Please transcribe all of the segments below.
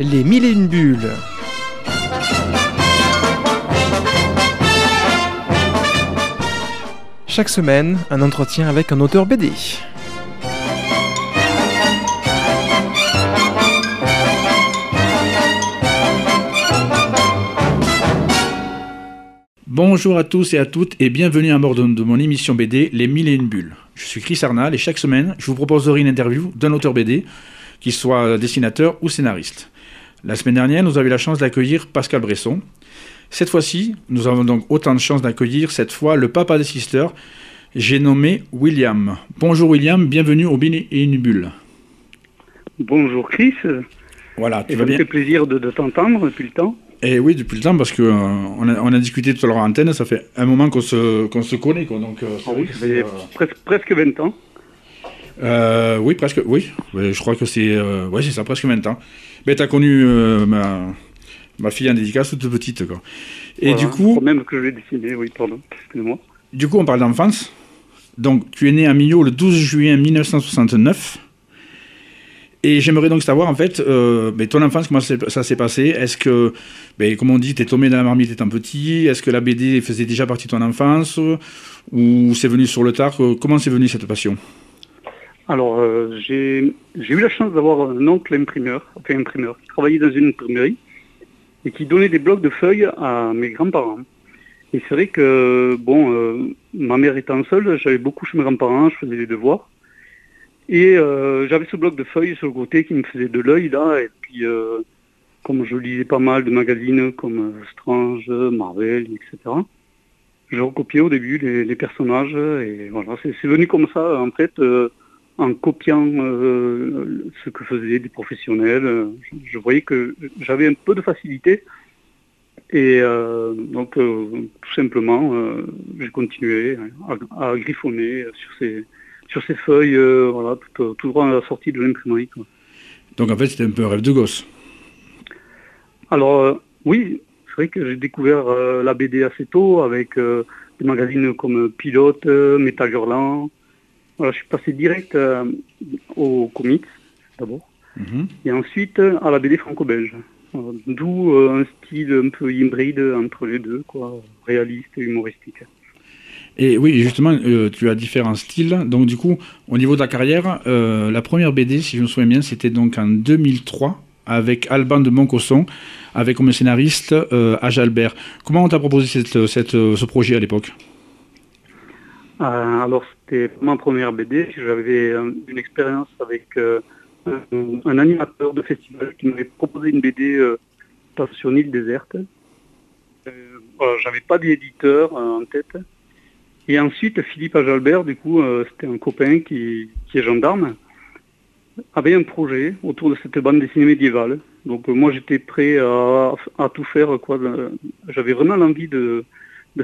Les mille et une bulles. Chaque semaine, un entretien avec un auteur BD. Bonjour à tous et à toutes et bienvenue à bord de, mon émission BD Les Mille et Une Bulles. Je suis Chris Arnal et chaque semaine, je vous proposerai une interview d'un auteur BD, qu'il soit dessinateur ou scénariste. La semaine dernière, nous avons eu la chance d'accueillir Pascal Bresson. Cette fois-ci, nous avons donc autant de chance d'accueillir cette fois le papa des sisters. J'ai nommé William. Bonjour William, bienvenue au Mille et Une Bulles. Bonjour Chris. Voilà, tu Et vas ça me bien fait plaisir de, de t'entendre depuis le temps. Et oui, depuis le temps, parce qu'on on a, on a discuté tout à l'heure en antenne, ça fait un moment qu'on se, qu'on se connaît. Quoi, donc, euh, Ah oui, ça fait euh, presque, presque 20 ans. Euh, oui, presque, oui. Je crois que c'est, euh, ouais, c'est ça, presque 20 ans. Mais t'as connu euh, ma, ma fille en dédicace toute petite, quoi. Et Voilà. du coup, Même que je l'ai dessiné, oui, pardon, excuse-moi. du coup, on parle d'enfance. Donc, tu es né à Millau le 12 juillet 1969. Et j'aimerais donc savoir, en fait, euh, ben, ton enfance, comment ça s'est passé? Est-ce que, ben, comme on dit, t'es tombé dans la marmite étant petit? Est-ce que la BD faisait déjà partie de ton enfance? Ou c'est venu sur le tard? Comment c'est venu cette passion? Alors, euh, j'ai eu la chance d'avoir un oncle imprimeur, enfin imprimeur, qui travaillait dans une imprimerie et qui donnait des blocs de feuilles à mes grands-parents. Et c'est vrai que, bon, euh, ma mère étant seule, j'allais beaucoup chez mes grands-parents, je faisais les devoirs. Et euh, j'avais ce bloc de feuilles sur le côté qui me faisait de l'œil, là. Et puis, comme je lisais pas mal de magazines comme Strange, Marvel, etc., je recopiais au début les, personnages. Et voilà, c'est venu comme ça, en fait. En copiant euh, ce que faisaient des professionnels, euh, je, je voyais que j'avais un peu de facilité. Et euh, donc, tout simplement, j'ai continué à, à griffonner sur ces, sur ces feuilles, voilà, tout, tout droit à la sortie de l'imprimerie. Donc, en fait, c'était un peu un rêve de gosse. Alors, oui, c'est vrai que j'ai découvert la BD assez tôt avec des magazines comme Pilote, Metal Hurlant. Je suis passé direct euh, aux comics, d'abord. Mhm. Et ensuite euh, à la BD franco-belge. D'où euh, un style un peu hybride entre les deux, quoi, réaliste et humoristique. Et oui, justement, euh, tu as différents styles. Donc, du coup, au niveau de ta carrière, euh, la première BD, si je me souviens bien, c'était donc en 2003 avec Alban de Moncosson, avec comme scénariste Age Albert. Comment on t'a proposé cette, cette, ce projet à l'époque? Alors c'était ma première BD. J'avais euh, une expérience avec euh, un, animateur de festival qui m'avait proposé une BD euh, sur une île déserte. Euh, voilà, J'avais pas d'éditeur euh, en tête. Et ensuite Philippe Ajalbert, du coup, euh, c'était un copain qui, est gendarme, avait un projet autour de cette bande dessinée médiévale. Donc euh, moi j'étais prêt à, tout faire. Euh, J'avais vraiment l'envie de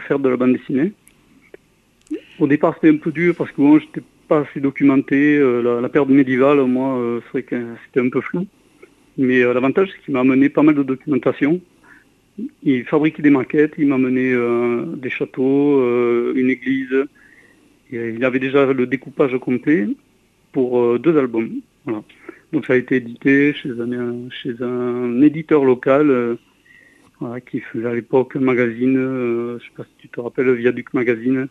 faire de la bande dessinée. Au départ, c'était un peu dur parce que moi, j'étais pas assez documenté. Euh, la, la période médiévale, moi, euh, c'était un peu flou. Mais euh, l'avantage, c'est qu'il m'a amené pas mal de documentation. Il fabriquait des maquettes, il m'a amené des châteaux, une église. Il avait déjà le découpage complet pour deux albums. Donc ça a été édité chez un, éditeur local qui faisait à l'époque un magazine, je sais pas si tu te rappelles, Viaduc Magazine.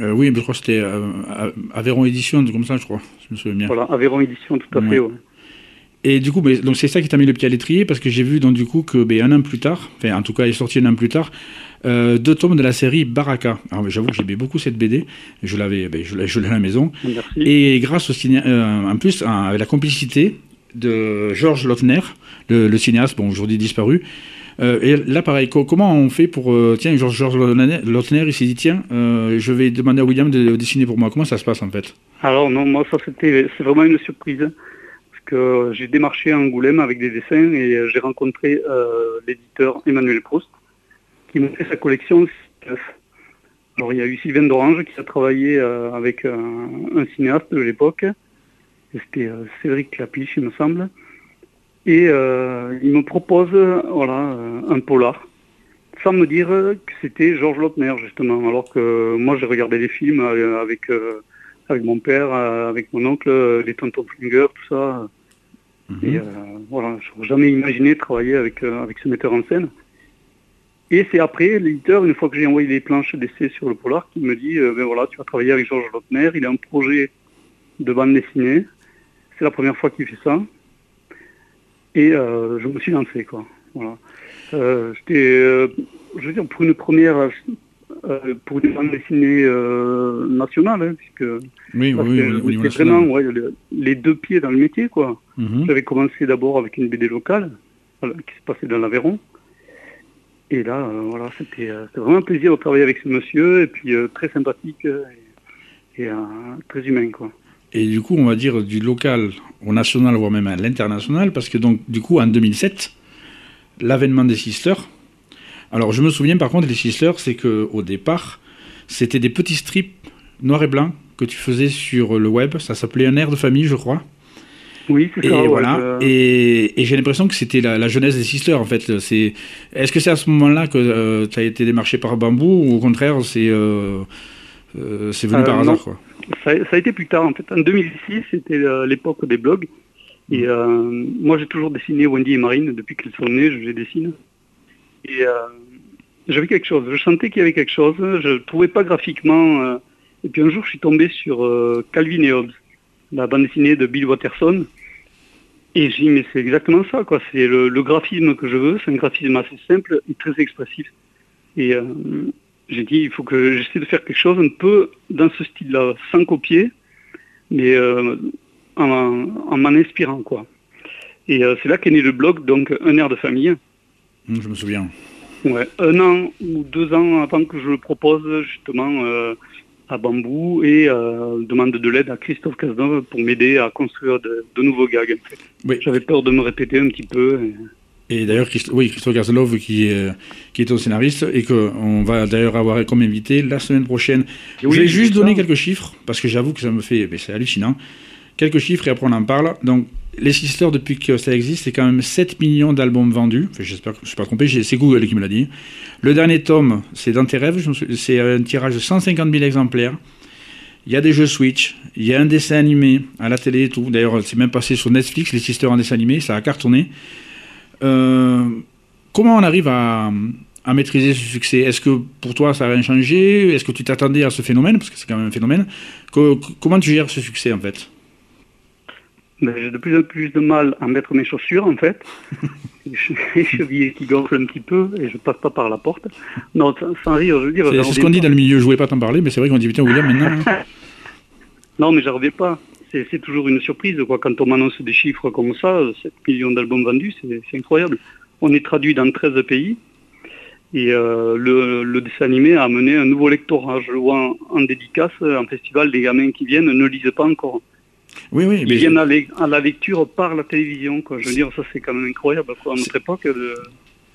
Euh, Oui, je crois que c'était euh, Aveyron Édition, comme ça, je crois. Je me souviens bien. Voilà, Aveyron Édition, tout à Ouais. fait. ouais. Et du coup, donc c'est ça qui t'a mis le pied à l'étrier, parce que j'ai vu donc du coup que ben, un an plus tard, enfin en tout cas il est sorti un an plus tard, euh, deux tomes de la série Baraka. Alors j'avoue que j'aimais beaucoup cette BD, je l'avais, ben, je l'ai à la maison, Merci. et grâce au ciné, euh, en plus à- avec la complicité de Georges Lautner, le, le cinéaste, bon aujourd'hui disparu. Euh, et là, pareil, co- comment on fait pour... euh, tiens, Georges Georges Lautner, il s'est dit, tiens, euh, je vais demander à William de dessiner pour moi. Comment ça se passe, en fait? Alors non, moi ça c'était vraiment une surprise. Parce que j'ai démarché à Angoulême avec des dessins et j'ai rencontré l'éditeur Emmanuel Proust qui m'a fait sa collection. Alors il y a eu Sylvain d'Orange qui a travaillé avec un, cinéaste de l'époque. C'était Cédric Clapiche, il me semble. Et euh, il me propose voilà, euh, un polar, sans me dire que c'était Georges Lautner, justement. Alors que moi, j'ai regardé des films euh, avec, avec mon père, avec mon oncle, les tontons Flinger, tout ça. Mhm. Et voilà, je n'aurais jamais imaginé travailler avec, avec ce metteur en scène. Et c'est après, l'éditeur, une fois que j'ai envoyé les planches d'essai sur le polar, qui me dit, ben voilà, tu vas travailler avec Georges Lautner, il a un projet de bande dessinée. C'est la première fois qu'il fait ça. Et je me suis lancé, quoi. Voilà. J'étais, je veux dire, pour une première, euh, pour une bande dessinée euh, nationale, hein, puisque oui, oui, vraiment les deux pieds dans le métier. quoi. Mhm. J'avais commencé d'abord avec une BD locale qui se passait dans l'Aveyron. Et là, euh, voilà, c'était vraiment un plaisir de travailler avec ce monsieur, et puis très sympathique et, très humain. quoi. Et du coup, on va dire du local au national, voire même à l'international, parce que donc, du coup, en 2007, l'avènement des Sisters, alors je me souviens par contre, les Sisters, c'est qu'au départ, c'était des petits strips noirs et blancs que tu faisais sur le web. Ça s'appelait Un air de famille, je crois. Oui, c'est ça. Voilà. Et, j'ai l'impression que c'était la, jeunesse des Sisters, en fait. C'est, est-ce que c'est à ce moment-là que euh, tu as été démarché par Bambou ou au contraire, c'est, euh, euh, c'est venu par hasard quoi? Ça, a été plus tard, en fait. En 2006, c'était l'époque des blogs. Et moi, j'ai toujours dessiné Wendy et Marine. Depuis qu'elles sont nées, je les dessine. Et euh, j'avais quelque chose, je sentais qu'il y avait quelque chose, je ne trouvais pas graphiquement. Euh, et puis un jour, je suis tombé sur euh, Calvin et Hobbes, la bande dessinée de Bill Watterson. Et j'ai dit, mais c'est exactement ça, quoi. C'est le, graphisme que je veux, c'est un graphisme assez simple et très expressif. Et j'ai dit, il faut que j'essaie de faire quelque chose un peu dans ce style-là, sans copier, mais en, en m'en inspirant, quoi. Et c'est là qu'est né le blog, donc Un air de famille. Je me souviens. Ouais, un an ou deux ans avant que je le propose justement euh, à Bambou et euh, demande de l'aide à Christophe Cazeneuve pour m'aider à construire de, nouveaux gags. J'avais peur de me répéter un petit peu. Et, d'ailleurs, oui, Christophe Cazeneuve qui est, qui est ton scénariste et qu'on va d'ailleurs avoir comme invité la semaine prochaine. je vais juste donner quelques chiffres parce que j'avoue que ça me fait, c'est hallucinant. Quelques chiffres et après on en parle. Donc les Sisters, depuis que ça existe, c'est quand même 7 millions d'albums vendus. J'espère que je ne suis pas trompé, c'est Google qui me l'a dit. Le dernier tome, c'est Dans tes rêves, c'est un tirage de 150 000 exemplaires. Il y a des jeux Switch, il y a un dessin animé à la télé et tout. D'ailleurs, c'est même passé sur Netflix, les Sisters en dessin animé, ça a cartonné. Euh, comment on arrive à, maîtriser ce succès? Est-ce que pour toi ça a rien changé? Est-ce que tu t'attendais à ce phénomène? Parce que c'est quand même un phénomène. comment tu gères ce succès en fait? J'ai de plus en plus de mal à mettre mes chaussures en fait. les chevilles qui gonflent un petit peu et je passe pas par la porte. Non, sans rire, je veux dire. C'est ce qu'on dit dans le milieu, je voulais pas t'en parler, mais c'est vrai qu'on dit putain William maintenant. Hein. non, mais reviens pas. C'est toujours une surprise quoi. Quand on m'annonce des chiffres comme ça, 7 millions d'albums vendus, c'est incroyable. On est traduit dans 13 pays. Et euh, le, dessin animé a amené un nouveau lectorat. Je le vois en, en dédicace, en festival, les gamins qui viennent ne lisent pas encore. Oui, oui. Ils viennent à, la lecture par la télévision. Quoi. Je veux dire, ça c'est quand même incroyable. Quoi. À notre époque. De...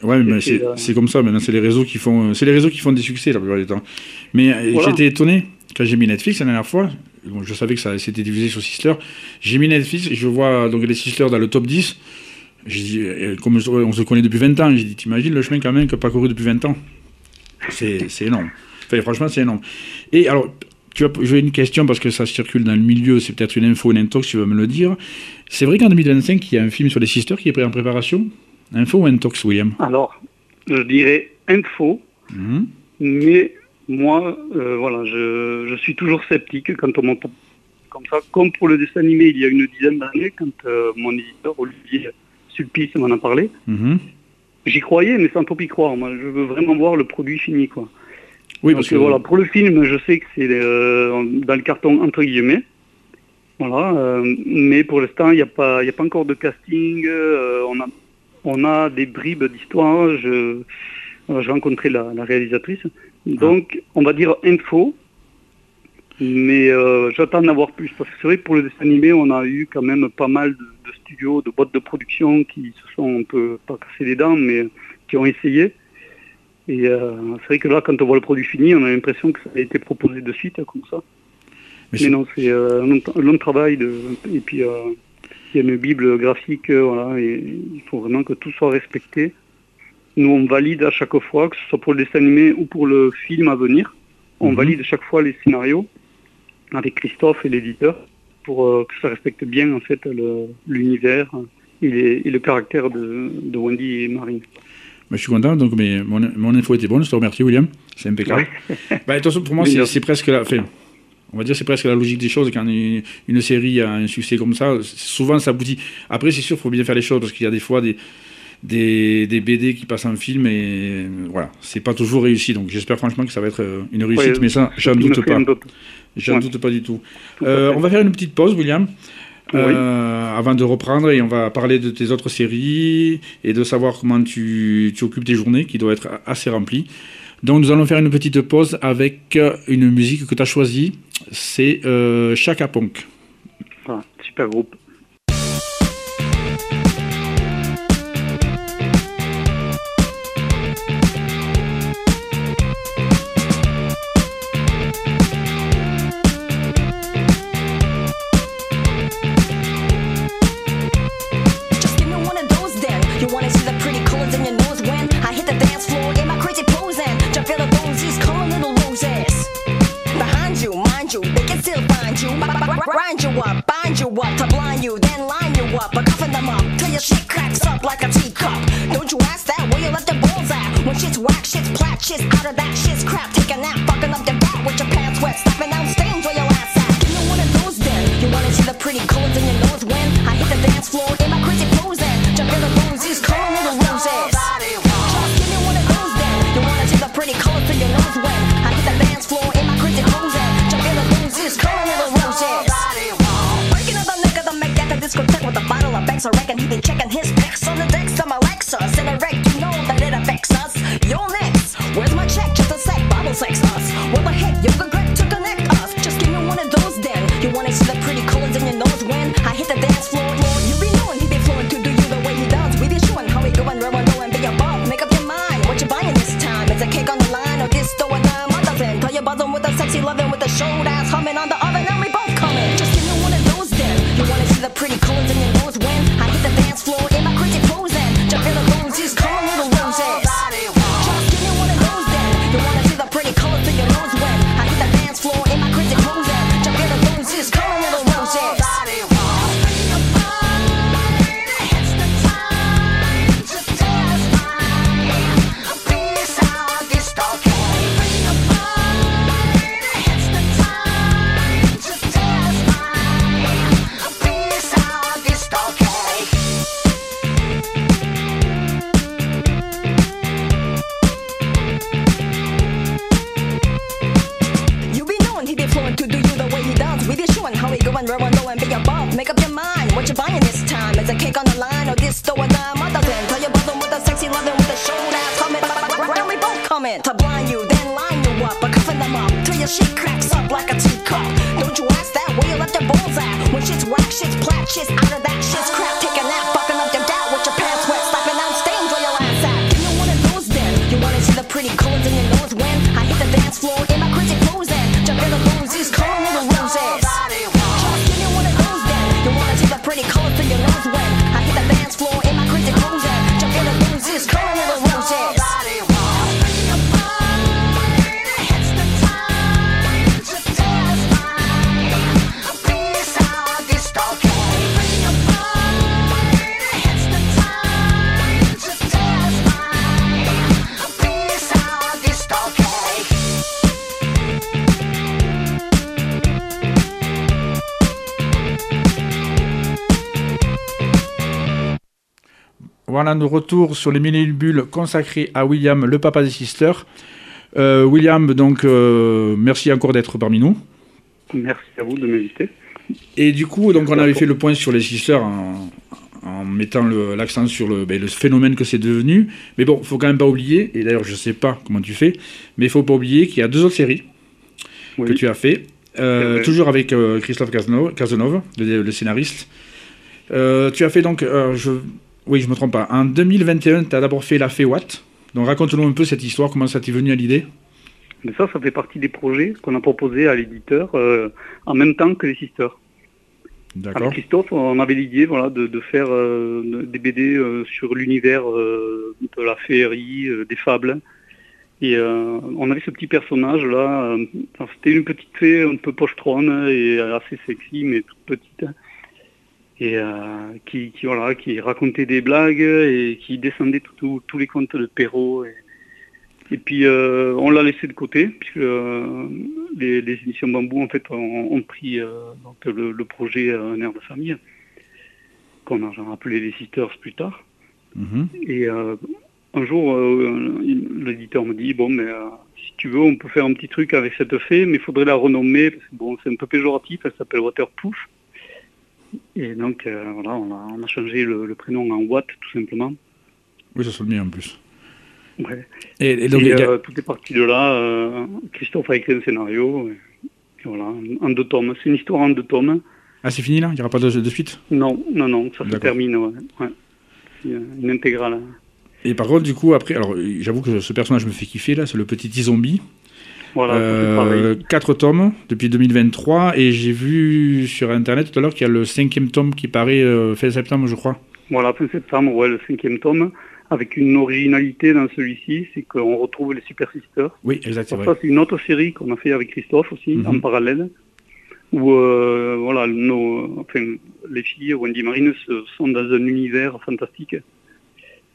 Ouais, mais c'est comme ça. Maintenant, c'est les réseaux qui font, c'est les réseaux qui font des succès la plupart du temps. Mais euh, j'étais étonné quand j'ai mis Netflix la dernière fois. Je savais que ça s'était diffusé sur Sister. J'ai mis Netflix et je vois donc les Sisters dans le top 10. J'ai dit, euh, comme on se connaît depuis 20 ans, j'ai dit, t'imagines le chemin quand même que parcouru depuis 20 ans? C'est énorme. Enfin, franchement, c'est énorme. Et alors, tu j'ai une question parce que ça circule dans le milieu, c'est peut-être une info, une intox, tu vas me le dire. C'est vrai qu'en 2025, il y a un film sur les sisters qui est prêt en préparation? Info ou intox, William? Alors, je dirais info, mhm. mais moi, euh, voilà, je, suis toujours sceptique quand on m'entend comme ça. Comme pour le dessin animé, il y a une dizaine d'années, quand euh, mon éditeur, Olivier Sulpice, m'en a parlé, mhm. j'y croyais, mais sans trop y croire. Moi, je veux vraiment voir le produit fini, quoi. Oui, parce que voilà, pour le film, je sais que c'est euh, dans le carton entre guillemets. Voilà, euh, mais pour l'instant, il n'y a pas, il a pas encore de casting. Euh, on a, on a des bribes d'histoire. Je, j'ai rencontré la, réalisatrice. Donc, on va dire info, mais j'attends d'avoir plus. Parce que c'est vrai que pour le dessin animé, on a eu quand même pas mal de, de, studios, de boîtes de production qui se sont un peu, pas cassés les dents, mais qui ont essayé. Et euh, c'est vrai que là, quand on voit le produit fini, on a l'impression que ça a été proposé de suite, comme ça. Mais, non, c'est euh, un, long, travail. De, et puis, euh, il y a une bible graphique, voilà, et il faut vraiment que tout soit respecté. Nous, on valide à chaque fois, que ce soit pour le dessin animé ou pour le film à venir. On mhm. valide chaque fois les scénarios avec Christophe et l'éditeur pour que ça respecte bien en fait l'univers et, le caractère de, Wendy et Marine. je suis content, donc mais mon, info était bonne, je te remercie William, c'est impeccable. bah, toute façon, pour moi, c'est presque la... fin on va dire c'est presque la logique des choses quand une, série a un succès comme ça souvent ça aboutit après c'est sûr il faut bien faire les choses parce qu'il y a des fois des, des, BD qui passent en film et voilà. C'est pas toujours réussi donc j'espère franchement que ça va être euh, une réussite mais ça j'en doute pas. j'en doute pas du tout. Euh, on va faire une petite pause William euh, avant de reprendre et on va parler de tes autres séries et de savoir comment tu, tu occupes tes journées qui doivent être assez remplies. Donc nous allons faire une petite pause avec une musique que tu as choisie. C'est euh, Chaka Punk. Ah, super groupe. Coming to blind you, then line you up, but cuffing them up till your shit cracks up like a teacup. Don't you ask that where you left your balls at? When shit's whack, shit's plat, shit's Voilà, nous retour sur les mini-bulles consacrées à William, le papa des sisters. Euh, William, donc, euh, merci encore d'être parmi nous. Merci à vous de m'inviter. Et du coup, donc, on avait fait le point sur les sisters en, mettant l'accent sur ben, le, phénomène que c'est devenu. Mais bon, il faut quand même pas oublier, et d'ailleurs, je ne sais pas comment tu fais, mais il faut pas oublier qu'il y a deux autres séries que tu as fait, euh, toujours avec Christophe Cazenove, le, scénariste. tu as fait donc, je, oui, je me trompe pas. En 2021, tu as d'abord fait la Watt. Donc raconte-nous un peu cette histoire, comment ça t'est venu à l'idée? Mais ça, ça fait partie des projets qu'on a proposés à l'éditeur euh, en même temps que les Sisters. D'accord. Avec Christophe, on avait l'idée voilà, de, faire euh, des BD euh, sur l'univers de la féerie, des fables. Et on avait ce petit personnage là, c'était une petite fée un peu pochetronne et assez sexy, mais toute petite. Et qui, voilà, qui racontait des blagues et qui descendait tous les contes de Perrault. Et, puis on l'a laissé de côté, puisque les, émissions Bambou en fait ont, pris le, projet Un air de famille, qu'on a appelé les Sisters plus tard. Mhm. Et un jour, l'éditeur me dit, bon, mais si tu veux, on peut faire un petit truc avec cette fée, mais il faudrait la renommer, parce que bon, c'est un peu péjoratif, elle s'appelle Waterproof. Et donc, euh, voilà, on a, changé le, prénom en Watt, tout simplement. Oui, ça sonne bien en plus. Ouais. Et, donc, euh, tout est parti de là. Euh, Christophe a écrit un scénario. Et, voilà, en deux tomes. C'est une histoire en deux tomes. Ah, c'est fini là? Il n'y aura pas de, suite? Non, non, non, ça se termine. Ouais. Une intégrale. Et par contre, du coup, après, alors j'avoue que ce personnage me fait kiffer là, c'est le petit zombie. Voilà, euh, quatre tomes depuis 2023 et j'ai vu sur internet tout à l'heure qu'il y a le cinquième tome qui paraît euh, fin septembre, je crois. Voilà, fin septembre, ouais, le cinquième tome, avec une originalité dans celui-ci, c'est qu'on retrouve les Super Sisters. Oui, exactement. Ça, c'est une autre série qu'on a fait avec Christophe aussi, mhm. en parallèle, où euh, voilà, nos, enfin, les filles, Wendy Marine, sont dans un univers fantastique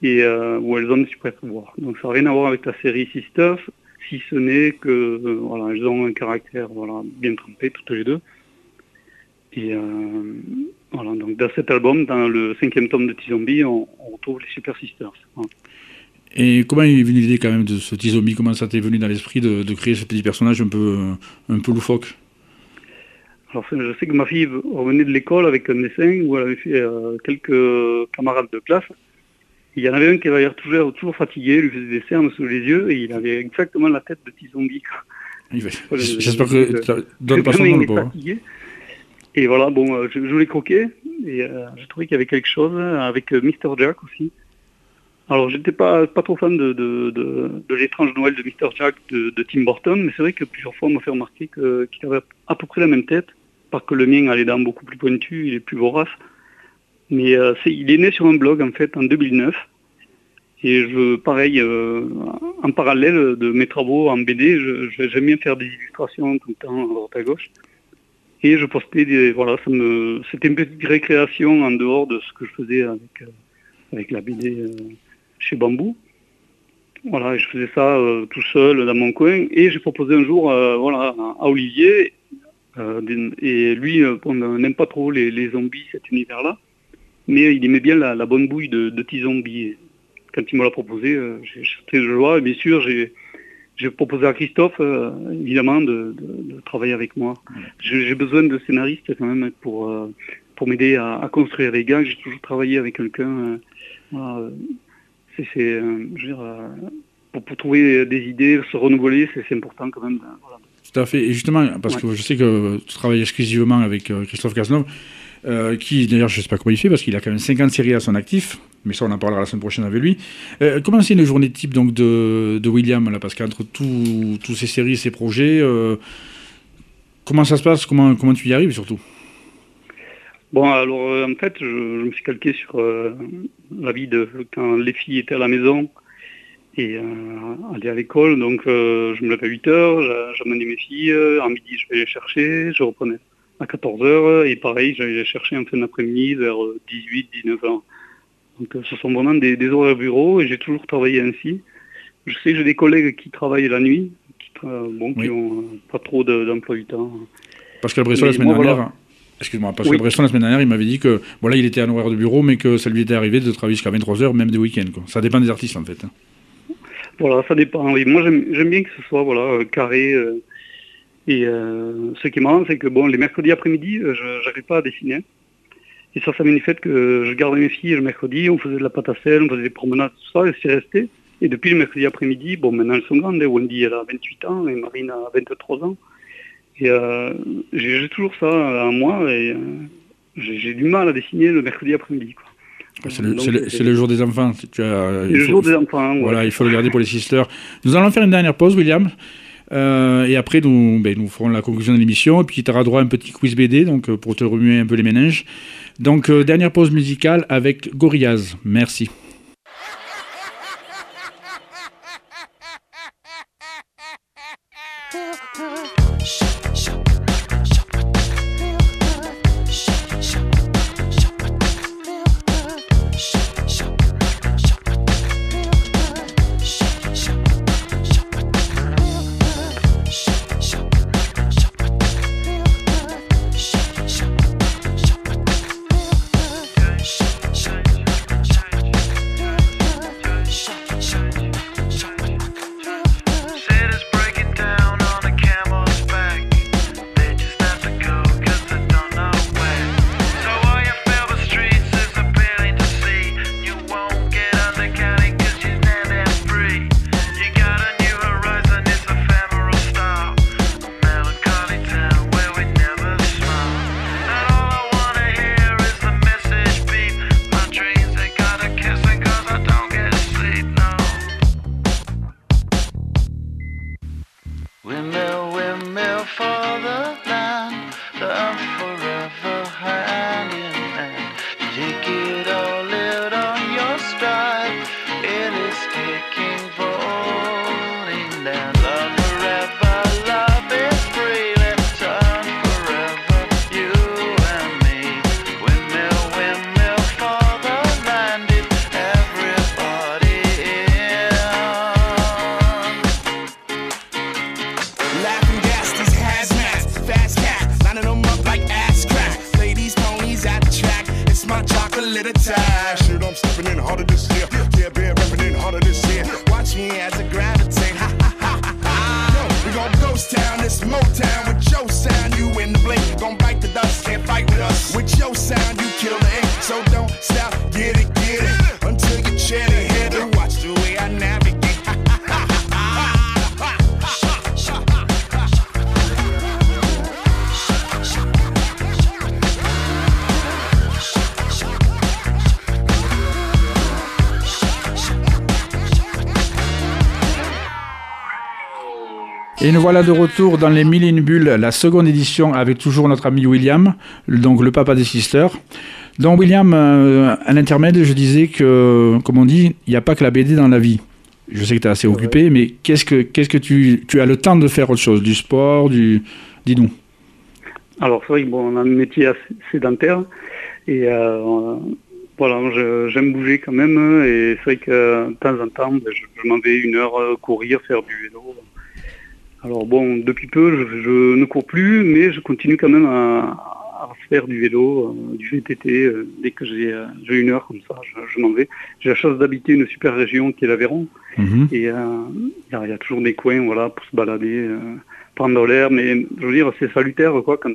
et euh, où elles ont des super pouvoirs. Donc ça n'a rien à voir avec la série Sisters, si ce n'est que euh, voilà, elles ont un caractère voilà, bien trempé toutes les deux. Et euh, voilà, donc dans cet album, dans le cinquième tome de T-Zombie, on, retrouve les Super Sisters. Et comment est venue l'idée quand même de ce T-Zombie Comment ça t'est venu dans l'esprit de, créer ce petit personnage un peu, un peu loufoque? Alors, je sais que ma fille revenait de l'école avec un dessin où elle avait fait quelques camarades de classe. Il y en avait un qui avait l'air toujours, toujours fatigué, lui faisait des cernes sous les yeux et il avait exactement la tête de petit zombie. J'espère que ça donne pas son nom, hein. Et voilà, bon, euh, je, je l'ai croqué et euh, j'ai trouvé qu'il y avait quelque chose avec euh, Mr. Jack aussi. Alors, j'étais pas, pas trop fan de, de, l'étrange Noël de Mr. Jack de, Tim Burton, mais c'est vrai que plusieurs fois on m'a fait remarquer qu'il avait à peu près la même tête, par que le mien a les dents beaucoup plus pointues, il est plus vorace. Mais euh, il est né sur un blog en fait en 2009. Et je, pareil, euh, en parallèle de mes travaux en BD, j'aime bien faire des illustrations tout le temps à droite à gauche. Et je postais des, voilà, c'était une petite récréation en dehors de ce que je faisais avec, euh, avec la BD chez Bambou. Voilà, je faisais ça tout seul dans mon coin. Et j'ai proposé un jour, voilà, à Olivier, et lui, on n'aime pas trop les zombies, cet univers-là mais il aimait bien la, bonne bouille de, de zombie Quand il me l'a proposé, euh, j'ai très de joie. Et bien sûr, j'ai proposé à Christophe, euh, évidemment, de, travailler avec moi. J'ai besoin de scénaristes quand même pour, euh, pour m'aider à, construire les gars. J'ai toujours travaillé avec quelqu'un. c'est, pour, pour, trouver des idées, se renouveler, c'est important quand même. Tout à fait. Et justement, parce que je sais que tu travailles exclusivement avec Christophe Cazeneuve, euh, qui d'ailleurs je ne sais pas comment il fait parce qu'il a quand même 50 séries à son actif, mais ça on en parlera la semaine prochaine avec lui. Euh, comment c'est une journée type donc de, de William là? Parce qu'entre tous ces séries, ces projets, euh, comment ça se passe? Comment, comment tu y arrives surtout? Bon, alors en fait, je, me suis calqué sur la vie de quand les filles étaient à la maison et allaient à l'école. Donc je me levais à 8 heures, j'amenais mes filles, à midi je vais les chercher, je reprenais à 14h. Et pareil, j'allais chercher en fin d'après-midi vers 18, 19 h Donc euh, ce sont vraiment des, des horaires bureau et j'ai toujours travaillé ainsi. Je sais que j'ai des collègues qui travaillent la nuit, qui, bon, qui ont euh, pas trop d'emploi du temps. Pascal Bresson la semaine dernière, excuse-moi, Pascal Bresson la semaine dernière, il m'avait dit que voilà, il était à un horaire de bureau, mais que ça lui était arrivé de travailler jusqu'à 23h, même des week-ends. Ça dépend des artistes en fait. Hein. Voilà, ça dépend. Moi j'aime bien que ce soit voilà, euh, carré. Et euh, ce qui est marrant, c'est que bon, les mercredis après-midi, euh, je n'arrive pas à dessiner. Et ça, ça fait que je gardais mes filles le mercredi, on faisait de la pâte à sel, on faisait des promenades, tout ça, et c'est resté. Et depuis le mercredi après-midi, bon, maintenant elles sont grandes, hein. Wendy elle a 28 ans et Marine a 23 ans. Et euh, j'ai toujours ça en moi et j'ai du mal à dessiner le mercredi après-midi. C'est le, jour des enfants. Tu as, le jour des enfants. Voilà, il faut le garder pour les sisters. Nous allons faire une dernière pause, William. Euh, et après, nous, ben, nous ferons la conclusion de l'émission. Et puis, tu auras droit à un petit quiz BD donc, euh, pour te remuer un peu les méninges. Donc, euh, dernière pause musicale avec Gorillaz. Merci. Et nous voilà de retour dans les Mille et une bulles, la seconde édition avec toujours notre ami William, donc le papa des sisters. Donc William, euh, à l'intermède, je disais que, comme on dit, il n'y a pas que la BD dans la vie. Je sais que tu es assez occupé, mais qu'est-ce que, qu'est-ce que tu, tu as le temps de faire autre chose? Du sport du... Dis-nous. Alors c'est vrai que bon, on a un métier assez sédentaire et euh, voilà, j'aime bouger quand même et c'est vrai que de temps en temps, ben, je, je m'en vais une heure euh, courir, faire du vélo. Alors bon, depuis peu, je, je ne cours plus, mais je continue quand même à, à faire du vélo, euh, du VTT. euh, dès que j'ai euh, j'ai une heure comme ça, je, je m'en vais. J'ai la chance d'habiter une super région qui est l'Aveyron. Mhm. Et il y, a- il y a toujours des coins voilà, pour se balader, prendre l'air, mais je veux dire, c'est salutaire quoi, quand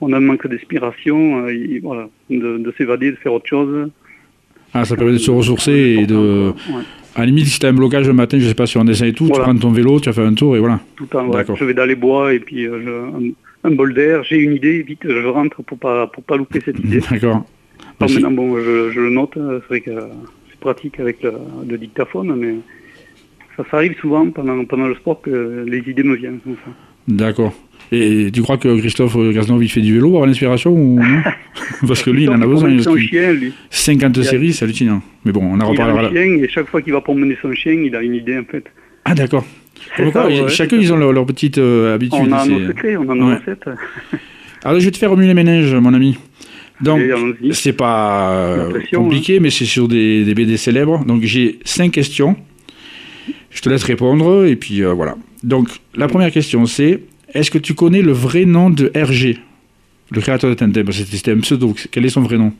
on a un manque d'inspiration, il- voilà, de, de s'évader, de faire autre chose. Ah, ça permet de se ressourcer et de... Ouais, À la limite, si tu as un blocage le matin, je sais pas, sur un dessin et tout, Voilà. tu prends ton vélo, tu vas faire un tour et voilà. tout le temps, ouais. Je vais dans les bois et puis euh, un, un bol d'air, j'ai une idée, vite je rentre pour pas pour pas louper cette idée. D'accord. Alors c'est- maintenant, bon, je, je le note, euh, c'est vrai que c'est pratique avec le, le dictaphone, mais ça, ça arrive souvent pendant, pendant le sport que les idées me viennent comme ça. D'accord. Et tu crois que Christophe Gaznov, il fait du vélo pour avoir l'inspiration ou non? Parce que lui, il en a besoin. parce son chien, lui. 50 Il a- séries, c'est hallucinant. Mais bon, on en Il a reparlera là. chien et chaque fois qu'il va promener son chien, il a une idée en fait. Ah, d'accord. Ouais, Chacun, ils ont leur, leur petite euh, habitude. On a nos secrets, on a nos Ouais. recettes. Alors, je vais te faire remuer les ménages, mon ami. Donc, c'est pas euh, pression, compliqué, mais c'est sur des, des BD célèbres. Donc, j'ai cinq questions. Je te laisse répondre, et puis euh, voilà. Donc, la première question, c'est est-ce que tu connais le vrai nom de Hergé, le créateur de que C'était un pseudo. Quel est son vrai nom?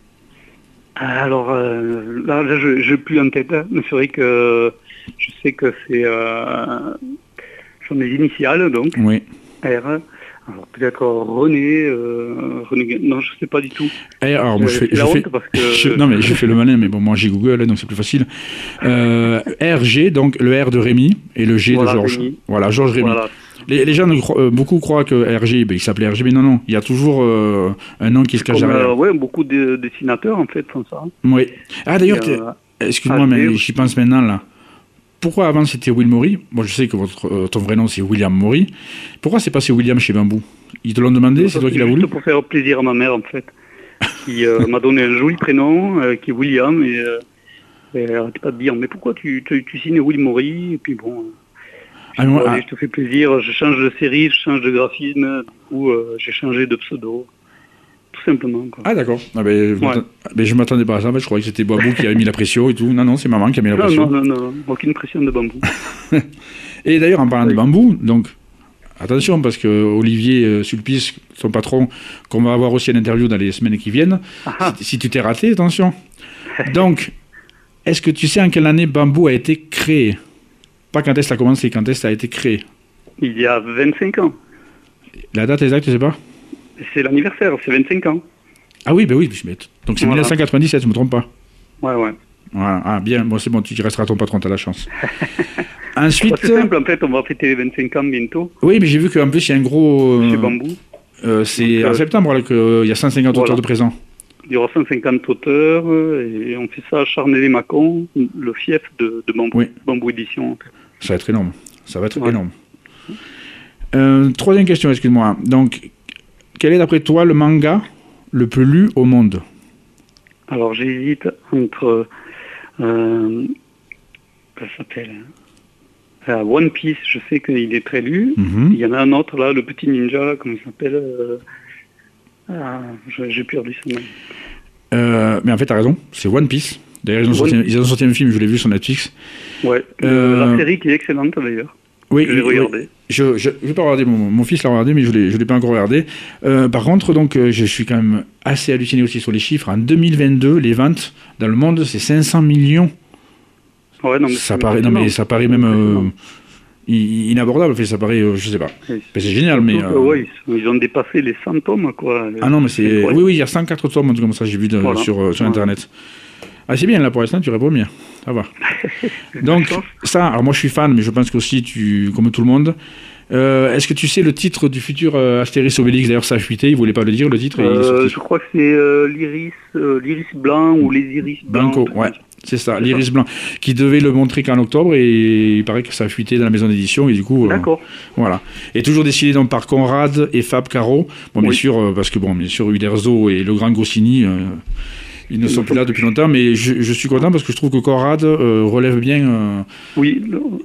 Alors euh, là, là, je n'ai plus en tête, hein, mais c'est vrai que je sais que c'est euh, sont les initiales, donc Oui. R. Alors peut-être René, euh, René, non, je sais pas du tout. Alors, moi, je fais, c'est je la fais- honte parce que je- non, mais je fais le malin, mais bon, moi j'ai Google, hein, donc c'est plus facile. Euh, RG, donc le R de Rémi et le G Voilà, de Georges. Voilà, Georges Rémi. Voilà. Les, les gens, ne euh, beaucoup croient que RG, ben, il s'appelait RG, mais non, non, il y a toujours euh, un nom qui se cache derrière. ouais, beaucoup de dessinateurs en fait font ça. Oui. Ah, d'ailleurs, excuse-moi, mais j'y pense maintenant là. Pourquoi avant c'était Will Maury Moi je sais que votre, euh, ton vrai nom c'est William Maury. Pourquoi c'est passé William chez Bambou Ils te l'ont demandé, c'est toi qui l'as voulu pour faire plaisir à ma mère en fait, qui euh, m'a donné un joli prénom, euh, qui est William, et, et elle arrêtait pas de dire mais pourquoi tu, tu, tu signes Will Maury Et puis bon, Ah, moi, allez, je te fais plaisir, je change de série, je change de graphisme, du coup euh, j'ai changé de pseudo, tout simplement. Quoi. Ah d'accord. Ah, ben, je Ouais. ben, je m'attendais pas à ça, mais je croyais que c'était Babou qui avait mis la pression et tout. Non, non, c'est maman qui a mis la non, pression. non, non, non, aucune pression de bambou. Et d'ailleurs, en parlant de bambou, donc attention parce que Olivier euh, Sulpice, son patron, qu'on va avoir aussi en interview dans les semaines qui viennent, Ah, si, si tu t'es raté, attention. Donc, est-ce que tu sais en quelle année bambou a été créé? Pas quand est-ce a commencé, quand est-ce a été créé? Il y a 25 ans, La date exacte, tu sais pas c'est l'anniversaire, c'est 25 ans. Ah oui, ben oui, je mets- donc c'est Voilà. 1997, je me trompe pas. Ouais, ouais. Voilà, ah, bien, bon, c'est bon, tu resteras ton patron, t'as la chance. Ensuite, c'est simple, en fait, on va fêter les 25 ans bientôt oui, mais j'ai vu qu'en plus, il y a un gros. euh, chez Bambou. euh, c'est en euh, septembre là, qu'il y a 150 voilà. auteurs de présents. Il y aura 150 auteurs et on fait ça à Charnay-les-Macons, le fief de, de Bambou, Oui. Bambou Édition. en fait. Ça va être énorme. Ça va être Ouais. énorme. Troisième question, excuse-moi. Donc, quel est d'après toi le manga le plus lu au monde Alors j'hésite entre. Euh, ça s'appelle euh, One Piece, je sais qu'il est très lu. Mhm. Il y en a un autre là, le petit ninja, comment il s'appelle euh, ah, J'ai perdu son nom. Euh, Mais en fait, t'as raison, c'est One Piece. D'ailleurs, ils, ont sorti- One- ils ont sorti un film, je l'ai vu sur Netflix. Ouais, la série qui est excellente d'ailleurs. Oui, Je l'ai oui, regardé. Je je, je vais pas regarder, mon, mon fils l'a regardé, mais je ne l'ai pas encore regardé. Euh, par contre, donc, euh, je suis quand même assez halluciné aussi sur les chiffres. En 2022, les ventes dans le monde, c'est 500 millions. Ouais, non, mais ça paraît, non, mais ça paraît même euh, inabordable. Enfin, ça paraît, euh, je sais pas. Ben, c'est génial, mais. euh, ouais, ils, ont dépassé les 100 tomes, quoi. Ah non, mais c'est. Oui, oui, il y a 104 tomes, un truc comme ça, j'ai vu de- Voilà. sur, sur Ouais. Ah, c'est bien, là, pour l'instant, tu réponds bien. Ça va. Donc, ça, alors moi, je suis fan, mais je pense qu'aussi, tu, comme tout le monde. Euh, Est-ce que tu sais le titre du futur euh, Astérix Obélix? D'ailleurs, ça a fuité, il voulait pas le dire, le titre. il Euh, je crois que c'est euh, l'iris, l'iris blanc ou les iris blancs. Blanco, ouais. C'est ça, l'Iris Blanc, qui devait le montrer qu'en octobre, et il paraît que ça a fuité dans la maison d'édition, et du coup, D'accord. voilà. Et toujours dessiné donc par Conrad et Fab Caro. Bon, bien Oui. sûr, euh, parce que bon, bien sûr, Uderzo et le grand Goscinny, ils ne sont plus là depuis longtemps, mais je, je suis content parce que je trouve que Conrad euh, relève bien. euh, Oui,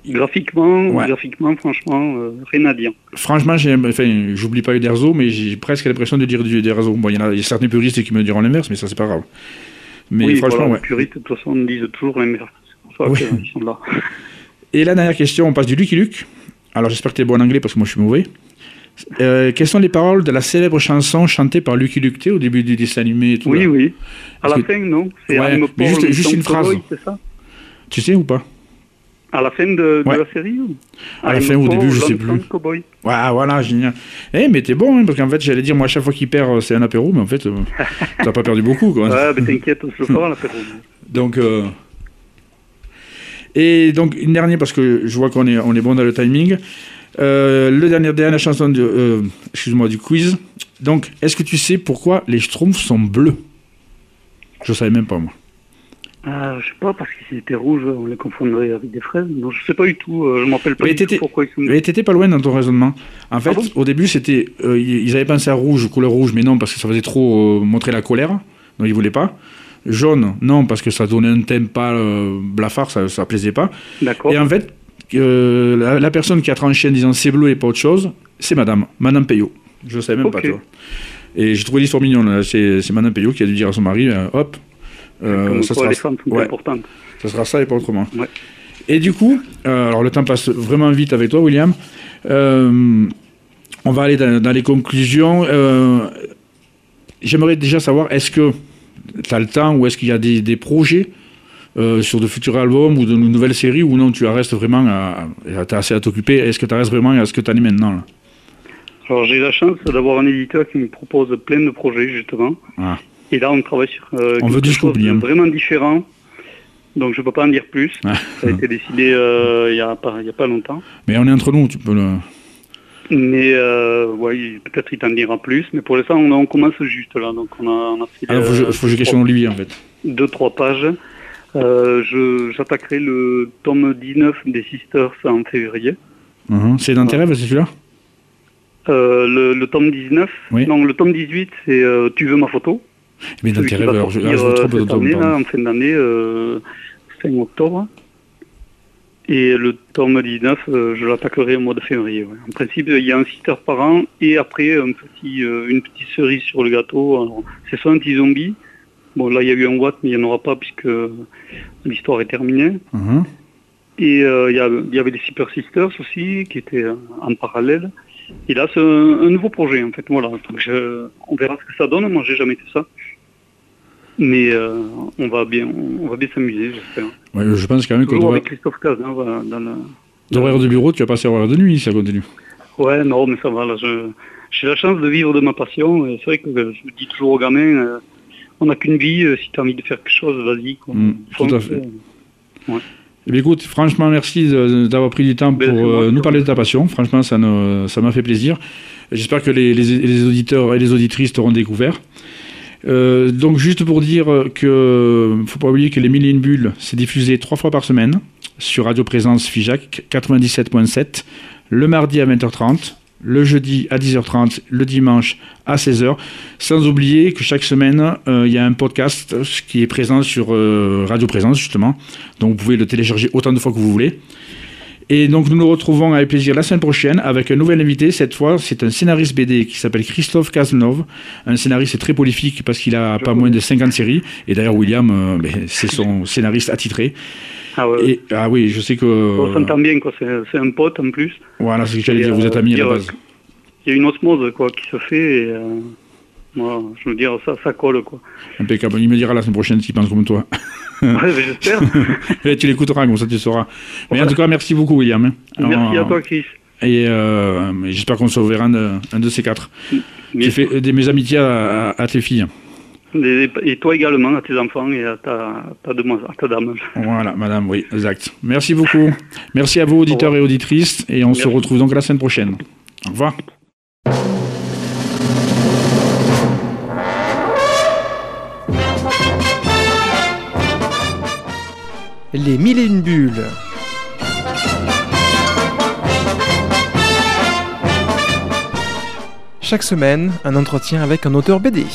graphiquement, Ouais. graphiquement, franchement, euh, rien à dire. franchement, enfin, j'oublie pas Uderzo, mais j'ai presque l'impression de dire du Uderzo. Bon, il y en a, y a certains puristes qui me diront l'inverse, mais ça, c'est pas grave. Mais oui, franchement, voilà, ouais. les puristes, de toute façon, disent toujours l'inverse. C'est pour ça Oui. qu'ils sont là. Et la dernière question, on passe du Lucky Luke. Alors j'espère que tu es bon en anglais parce que moi je suis mauvais. Euh, quelles sont les paroles de la célèbre chanson chantée par Lucky sais, au début du dessin animé et tout Oui, là oui. À la que- fin, non C'est Ouais, mais juste- juste une phrase. ça Tu sais ou pas À la fin de, de Ouais. la série ou À la I'm fin ou au début, je sais lonesome plus. Cowboy. Ouais, voilà, génial. Eh, mais t'es bon, hein, parce qu'en fait, j'allais dire, moi, à chaque fois qu'il perd, euh, c'est un apéro, mais en fait, euh, t'as pas perdu beaucoup, quoi. Ouais, mais t'inquiète, on se le l'apéro. Donc, euh, et donc, une dernière, parce que je vois qu'on est, on est bon dans le timing. Euh, le dernier, dernière chanson de, euh, excuse-moi, du quiz. Donc, est-ce que tu sais pourquoi les Schtroumpfs sont bleus? Je savais même pas, moi. Ah, je sais pas, parce qu'ils étaient rouges, on les confondrait avec des fraises. Donc, je sais pas du tout, euh, je me rappelle pas Mais du tout pourquoi ils sont... Mais t'étais pas loin dans ton raisonnement. En fait, Ah bon au début, c'était, euh, ils avaient pensé à rouge, couleur rouge, mais non, parce que ça faisait trop euh, montrer la colère, donc ils voulaient pas. Jaune, non, parce que ça donnait un thème pas euh, blafard, ça, ça plaisait pas. D'accord. Et en fait, euh, la, la personne qui a tranché en disant c'est bleu et pas autre chose, c'est madame, madame Payot. Je savais même pas, Ok. tu vois. Et j'ai trouvé l'histoire mignonne, c'est madame Payot qui a dû dire à son mari, euh, hop, euh, ça, sera, ouais. ça sera ça et pas autrement. Ouais. Et du coup, euh, alors le temps passe vraiment vite avec toi, William. Euh, on va aller dans, dans les conclusions. J'aimerais déjà savoir, est-ce que tu as le temps ou est-ce qu'il y a des, des projets euh, sur de futurs albums ou de nouvelles séries ou non, tu restes vraiment à, à- assez à t'occuper Est-ce que tu restes vraiment à ce que tu en es maintenant là? Alors, j'ai la chance d'avoir un éditeur qui me propose plein de projets, justement. Ah. Et là, on travaille sur euh, On veut quelque du scoop, chose de vraiment différent. Donc, je peux pas en dire plus. Ah. Ça a été décidé euh, il y a pas, il y a pas longtemps. Mais on est entre nous, tu peux le. Mais euh, ouais, peut-être il t'en dira plus. Mais pour l'instant, on, on commence juste là. Donc, on a, on a fait Alors, faut, je- faut que je questionne Olivier en fait. deux, trois pages. Euh, je- J'attaquerai le tome 19 des Sisters en février. Mhm. C'est rêves, c'est celui-là? Euh, le, le tome 19, Oui. non, le tome 18, c'est euh, Tu veux ma photo? Mais rêves, va alors je, ah, je me trompe de cette tome, année, pardon. là, en fin d'année, euh, fin octobre. Et le tome 19, euh, je l'attaquerai au mois de février. ouais. En principe, il y a un sister par an et après un petit, euh, une petite cerise sur le gâteau. C'est soit un petit zombie. Bon, là, il y a eu un Watt, mais il n'y en aura pas puisque l'histoire est terminée. Mhm. Et euh, il y, a- il y avait les Super Sisters aussi, qui étaient euh, en parallèle. Et là, c'est un, un nouveau projet, en fait. Voilà. Donc, je- on verra ce que ça donne. Moi, j'ai jamais fait ça. Mais euh, on va bien, on va bien s'amuser, j'espère. Ouais, je pense quand même d'horaire avec Christophe Cazin, voilà, dans le... d'horaire de bureau, tu vas passer horaire de nuit ça continue. Ouais, non, mais ça va. Là, je, j'ai la chance de vivre de ma passion. C'est vrai que je dis toujours aux gamins, euh, on n'a qu'une vie. euh, si tu as envie de faire quelque chose, vas-y. Mm, tout à fait. euh. Eh bien, écoute, franchement, merci d'avoir pris du temps pour Ben, moi euh, nous parler de ta passion. Franchement, ça m'a fait plaisir. J'espère que les, les- les auditeurs et les auditrices t'auront découvert. Euh, donc, juste pour dire que faut pas oublier que les Mille et une bulles, c'est diffusé trois fois par semaine sur Radio Présence Figeac 97.7, le mardi à 20h30, le jeudi à 10h30, le dimanche à 16h. Sans oublier que chaque semaine, euh, il y a un podcast qui est présent sur euh, Radio Présence, justement. Donc vous pouvez le télécharger autant de fois que vous voulez. Et donc nous nous retrouvons avec plaisir la semaine prochaine avec un nouvel invité. Cette fois, c'est un scénariste BD qui s'appelle Christophe Cazenove. Un scénariste très prolifique parce qu'il a pas moins de 50 séries. Et d'ailleurs, William, euh, ben, c'est son scénariste attitré. Ah ouais. Et, ah oui, je sais que... On s'entend bien, quoi. C'est, un pote en plus. Voilà, c'est ce que j'allais dire, vous euh, êtes amis à la dire base. Il y a une osmose quoi qui se fait et euh, moi, je veux dire ça, ça colle quoi. Impeccable. Il me dira la semaine prochaine s'il pense comme toi. Ouais, J'espère. Tu l'écouteras, comme ça tu sauras. Mais en tout cas, merci beaucoup, William. hein. Merci à toi, Chris. Et euh, j'espère qu'on se reverra un de, un de ces quatre. J'ai fait des, mes amitiés à, à- à tes filles. Et et toi également, à tes enfants et à ta, ta, demoiselle- à ta dame. Voilà, madame, oui, exact. Merci beaucoup. Merci à vous, auditeurs et auditrices. Et on se retrouve donc la semaine prochaine. Au revoir. Les mille et une bulles. Chaque semaine, un entretien avec un auteur BD.